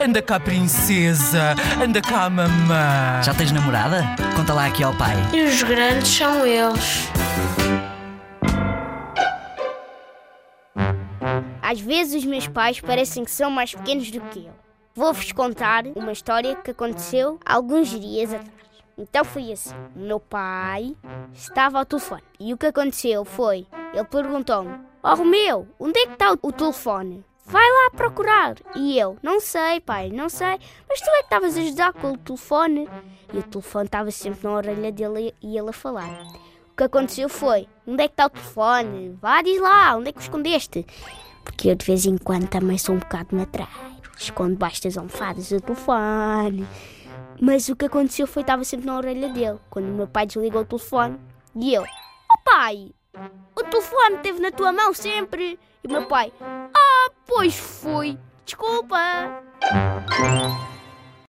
Anda cá, princesa. Anda cá, mamã. Já tens namorada? Conta lá aqui ao pai. E os grandes são eles. Às vezes os meus pais parecem que são mais pequenos do que eu. Vou-vos contar uma história que aconteceu alguns dias atrás. Então foi assim: o meu pai estava ao telefone e o que aconteceu foi: ele perguntou-me, Ó oh, Romeu, onde é que está o telefone? Vai lá procurar. E eu, não sei, pai, não sei. Mas tu é que estavas a ajudar com o telefone. E o telefone estava sempre na orelha dele e ele a falar. O que aconteceu foi: onde é que está o telefone? Vá, diz lá, onde é que o escondeste? Porque eu de vez em quando também sou um bocado matreiro. Escondo baixo das almofadas o telefone. Mas o que aconteceu foi estava sempre na orelha dele. Quando o meu pai desligou o telefone. E eu, oh pai, o telefone esteve na tua mão sempre. E o meu pai, ah, Pois foi. Desculpa.